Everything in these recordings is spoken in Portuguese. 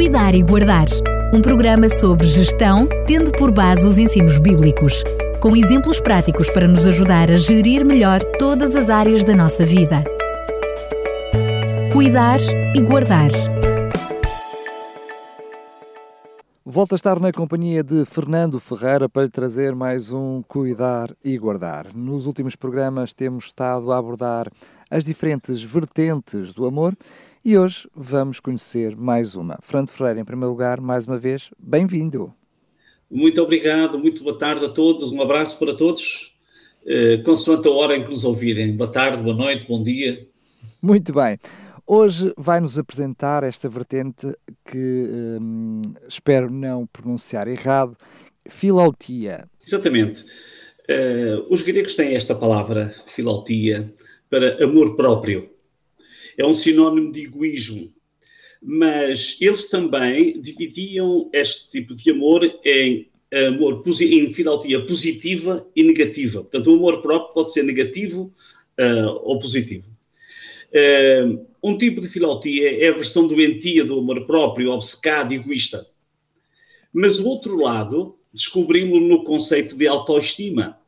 Cuidar e Guardar. Um programa sobre gestão, tendo por base os ensinos bíblicos, com exemplos práticos para nos ajudar a gerir melhor todas as áreas da nossa vida. Cuidar e Guardar. Volto a estar na companhia de Fernando Ferreira para lhe trazer mais um Cuidar e Guardar. Nos últimos programas temos estado a abordar as diferentes vertentes do amor e hoje vamos conhecer mais uma. Fernando Ferreira, em primeiro lugar, mais uma vez, bem-vindo. Muito obrigado, muito boa tarde a todos, um abraço para todos, eh, consoante a hora em que nos ouvirem. Boa tarde, boa noite, bom dia. Muito bem. Hoje vai-nos apresentar esta vertente que hum, espero não pronunciar errado, filautia. Exatamente. Uh, os gregos têm esta palavra, filautia, para amor próprio. É um sinónimo de egoísmo. Mas eles também dividiam este tipo de amor em amor em filautia positiva e negativa. Portanto, o amor próprio pode ser negativo uh, ou positivo. Uh, um tipo de filautia é a versão doentia do amor próprio, obcecado, egoísta. Mas o outro lado descobrimos no conceito de autoestima.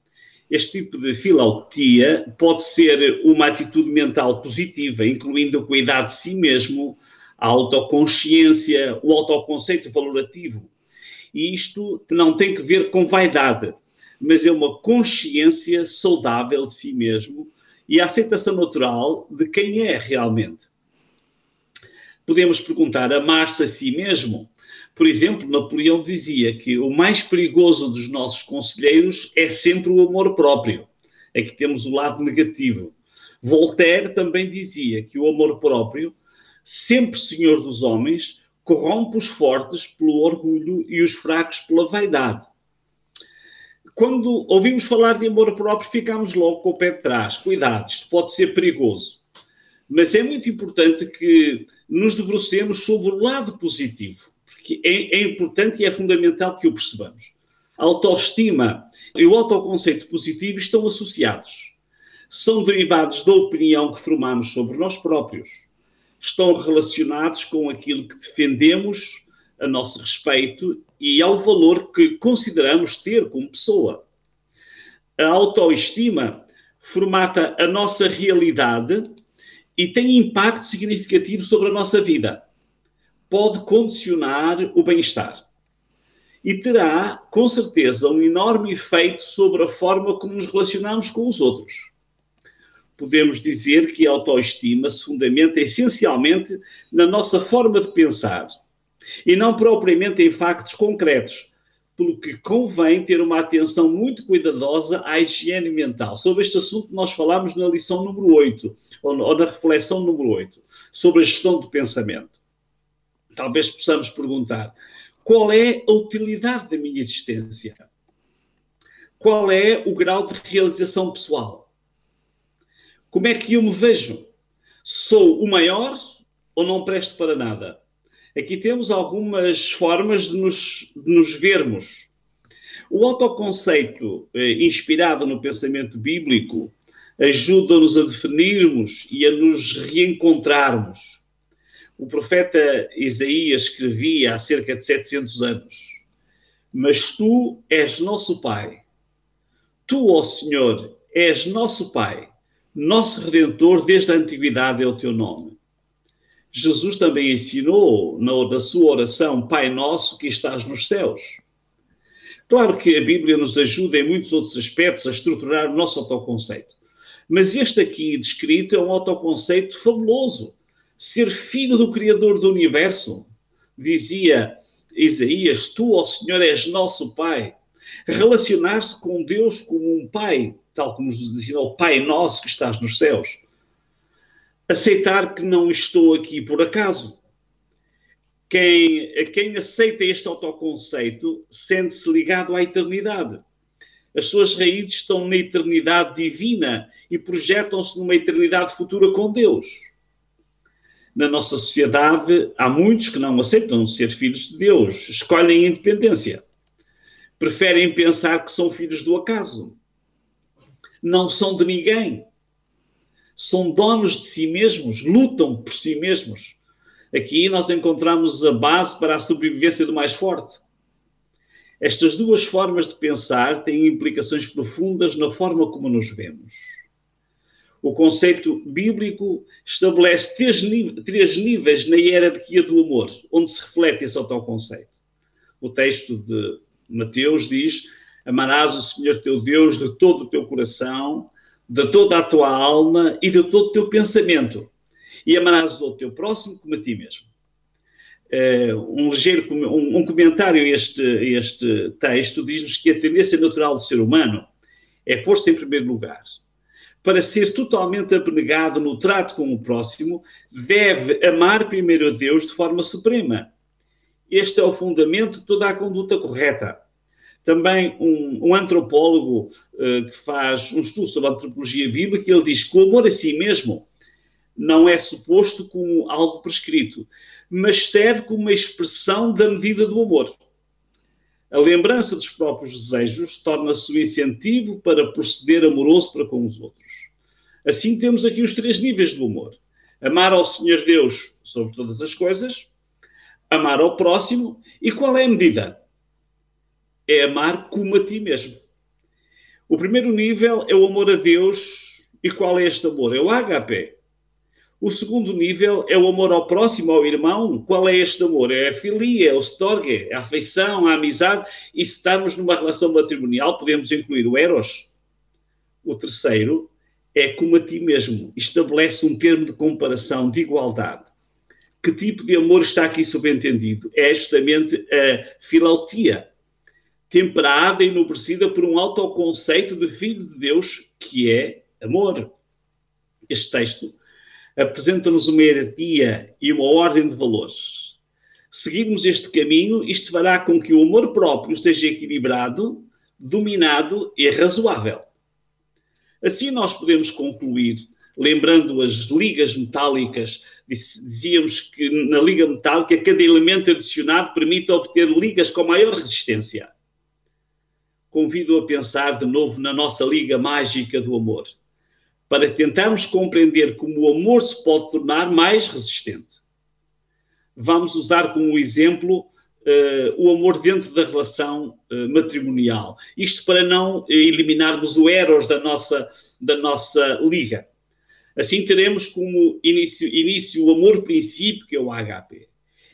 Este tipo de filautia pode ser uma atitude mental positiva, incluindo o cuidado de si mesmo, a autoconsciência, o autoconceito valorativo. E isto não tem que ver com vaidade, mas é uma consciência saudável de si mesmo, e a aceitação natural de quem é realmente. Podemos perguntar: amar-se a si mesmo? Por exemplo, Napoleão dizia que o mais perigoso dos nossos conselheiros é sempre o amor próprio. Aqui temos o lado negativo. Voltaire também dizia que o amor próprio, sempre senhor dos homens, corrompe os fortes pelo orgulho e os fracos pela vaidade quando ouvimos falar de amor próprio, ficamos logo com o pé de trás. Cuidado, isto pode ser perigoso. Mas é muito importante que nos debrucemos sobre o lado positivo, porque é, é importante e é fundamental que o percebamos. A autoestima e o autoconceito positivo estão associados. São derivados da opinião que formamos sobre nós próprios. Estão relacionados com aquilo que defendemos a nosso respeito e ao valor que consideramos ter como pessoa. A autoestima formata a nossa realidade e tem impacto significativo sobre a nossa vida. Pode condicionar o bem-estar. E terá, com certeza, um enorme efeito sobre a forma como nos relacionamos com os outros. Podemos dizer que a autoestima se fundamenta essencialmente na nossa forma de pensar e não propriamente em factos concretos, pelo que convém ter uma atenção muito cuidadosa à higiene mental. Sobre este assunto nós falámos na lição número 8, ou na reflexão número 8, sobre a gestão do pensamento. Talvez possamos perguntar: qual é a utilidade da minha existência? Qual é o grau de realização pessoal? Como é que eu me vejo? Sou o maior ou não presto para nada? Aqui temos algumas formas de nos, de nos vermos. O autoconceito, eh, inspirado no pensamento bíblico, ajuda-nos a definirmos e a nos reencontrarmos. O profeta Isaías escrevia há cerca de 700 anos: Mas tu és nosso Pai. Tu, ó Senhor, és nosso Pai, nosso Redentor desde a antiguidade é o teu nome. Jesus também ensinou na, sua oração, Pai Nosso que estás nos céus. Claro que a Bíblia nos ajuda em muitos outros aspectos a estruturar o nosso autoconceito. Mas este aqui descrito é um autoconceito fabuloso. Ser filho do Criador do universo. Dizia Isaías: Tu, ó Senhor, és nosso Pai. Relacionar-se com Deus como um Pai, tal como nos ensinou o Pai Nosso que estás nos céus aceitar que não estou aqui por acaso. Quem, quem aceita este autoconceito sente-se ligado à eternidade. As suas raízes estão na eternidade divina e projetam-se numa eternidade futura com Deus. Na nossa sociedade, há muitos que não aceitam ser filhos de Deus, escolhem a independência. Preferem pensar que são filhos do acaso. Não são de ninguém são donos de si mesmos, lutam por si mesmos, Aqui nós encontramos a base para a sobrevivência do mais forte. Estas duas formas de pensar têm implicações profundas na forma como nos vemos. O conceito bíblico estabelece três, três níveis na hierarquia do amor, onde se reflete esse autoconceito. O texto de Mateus diz: Amarás o Senhor teu Deus de todo o teu coração, de toda a tua alma e de todo o teu pensamento, e amarás o teu próximo como a ti mesmo. Uh, um ligeiro um, um comentário a este, este texto diz-nos que a tendência natural do ser humano é pôr-se em primeiro lugar para ser totalmente abnegado no trato com o próximo, deve amar primeiro a Deus de forma suprema. Este é o fundamento de toda a conduta correta. Também um, um antropólogo uh, que faz um estudo sobre a antropologia bíblica, ele diz que o amor a si mesmo não é suposto como algo prescrito, mas serve como uma expressão da medida do amor. A lembrança dos próprios desejos torna-se o incentivo para proceder amoroso para com os outros. Assim, temos aqui os três níveis do amor: amar ao Senhor Deus sobre todas as coisas, amar ao próximo, e qual é a medida? É amar como a ti mesmo. O primeiro nível é o amor a Deus, e qual é este amor? É o HP. O segundo nível é o amor ao próximo, ao irmão. Qual é este amor? É a filia, é o storge, é a afeição, a amizade. E se estamos numa relação matrimonial, podemos incluir o eros. O terceiro é como a ti mesmo. Estabelece um termo de comparação, de igualdade. Que tipo de amor está aqui subentendido? É justamente a filautia, temperada e enobrecida por um autoconceito de filho de Deus, que é amor. Este texto apresenta-nos uma hierarquia e uma ordem de valores. Seguirmos este caminho, isto fará com que o amor próprio seja equilibrado, dominado e razoável. Assim, nós podemos concluir, lembrando as ligas metálicas, dizíamos que na liga metálica cada elemento adicionado permite obter ligas com maior resistência. Convido a pensar de novo na nossa liga mágica do amor para tentarmos compreender como o amor se pode tornar mais resistente. Vamos usar como exemplo uh, o amor dentro da relação uh, matrimonial. Isto para não eliminarmos o eros da nossa, da nossa liga. Assim teremos como início, início o amor-princípio, que é o HP.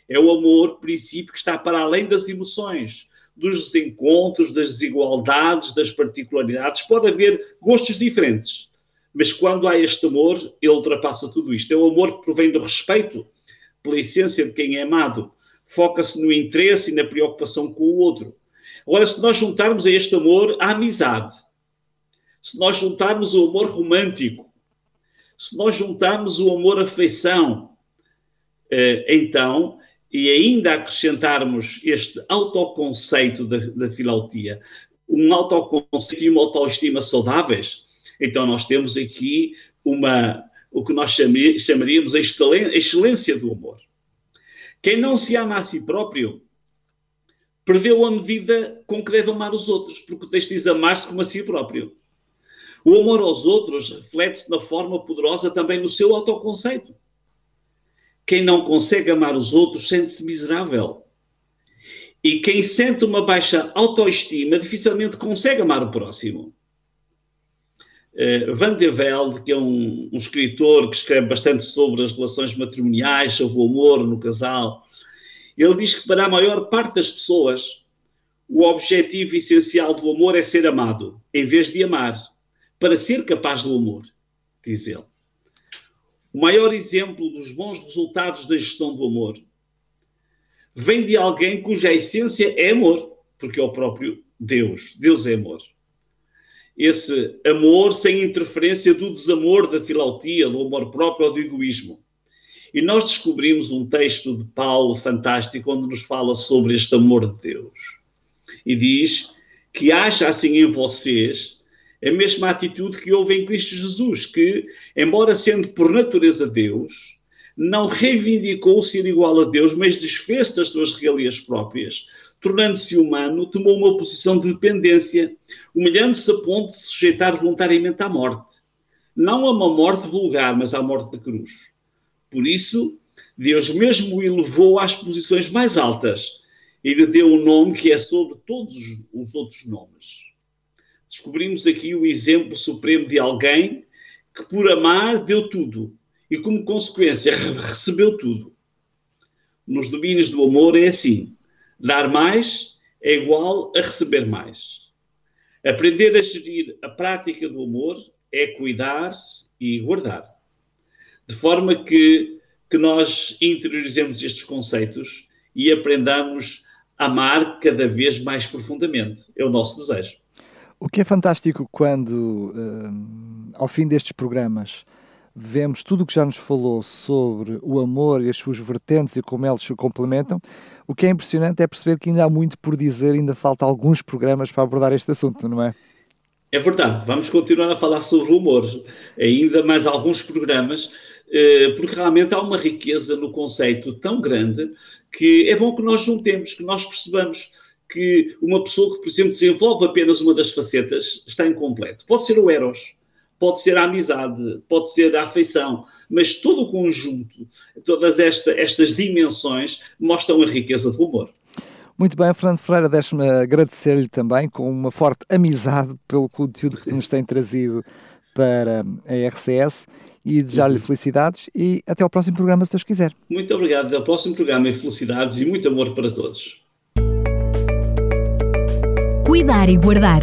É o amor-princípio que está para além das emoções, dos desencontros, das desigualdades, das particularidades. Pode haver gostos diferentes mas quando há este amor, ele ultrapassa tudo isto. É o amor que provém do respeito pela essência de quem é amado. Foca-se no interesse e na preocupação com o outro. Agora, se nós juntarmos a este amor a amizade, se nós juntarmos o amor romântico, se nós juntarmos o amor afeição, eh, então, e ainda acrescentarmos este autoconceito da, da filautia, um autoconceito e uma autoestima saudáveis, então nós temos aqui uma, o que nós chamaríamos a excelência do amor. Quem não se ama a si próprio perdeu a medida com que deve amar os outros, porque o texto diz amar-se como a si próprio. O amor aos outros reflete-se na forma poderosa também no seu autoconceito. Quem não consegue amar os outros sente-se miserável. E quem sente uma baixa autoestima dificilmente consegue amar o próximo. Uh, Van de Velde, que é um, um, escritor que escreve bastante sobre as relações matrimoniais, sobre o amor no casal, ele diz que para a maior parte das pessoas o objetivo essencial do amor é ser amado, em vez de amar, para ser capaz do amor, diz ele. O maior exemplo dos bons resultados da gestão do amor vem de alguém cuja essência é amor, porque é o próprio Deus. Deus é amor esse amor sem interferência do desamor, da filautia, do amor próprio ou do egoísmo. E nós descobrimos um texto de Paulo fantástico onde nos fala sobre este amor de Deus. E diz que haja assim em vocês a mesma atitude que houve em Cristo Jesus, que, embora sendo por natureza Deus, não reivindicou ser igual a Deus, mas desfez das suas regalias próprias, tornando-se humano, tomou uma posição de dependência, humilhando-se a ponto de se sujeitar voluntariamente à morte. Não a uma morte vulgar, mas à morte da cruz. Por isso, Deus mesmo o elevou às posições mais altas e lhe deu um nome que é sobre todos os outros nomes. Descobrimos aqui o exemplo supremo de alguém que, por amar, deu tudo e, como consequência, recebeu tudo. Nos domínios do amor é assim: dar mais é igual a receber mais. Aprender a gerir a prática do amor é cuidar e guardar. De forma que, que nós interiorizemos estes conceitos e aprendamos a amar cada vez mais profundamente. É o nosso desejo. O que é fantástico quando, uh, ao fim destes programas, vemos tudo o que já nos falou sobre o amor e as suas vertentes e como eles se complementam, o que é impressionante é perceber que ainda há muito por dizer, ainda falta alguns programas para abordar este assunto, não é? É verdade, vamos continuar a falar sobre o humor, ainda mais alguns programas, eh, porque realmente há uma riqueza no conceito tão grande que é bom que nós juntemos, que nós percebamos que uma pessoa que, por exemplo, desenvolve apenas uma das facetas está incompleto. Pode ser o Eros, pode ser a amizade, pode ser a afeição, mas todo o conjunto, todas esta, estas dimensões mostram a riqueza do humor. Muito bem, Fernando Ferreira, deixe-me agradecer-lhe também com uma forte amizade pelo conteúdo que nos tem trazido para a RCS e desejar-lhe uhum. felicidades e até ao próximo programa, se Deus quiser. Muito obrigado, até ao próximo programa e felicidades e muito amor para todos. Cuidar e Guardar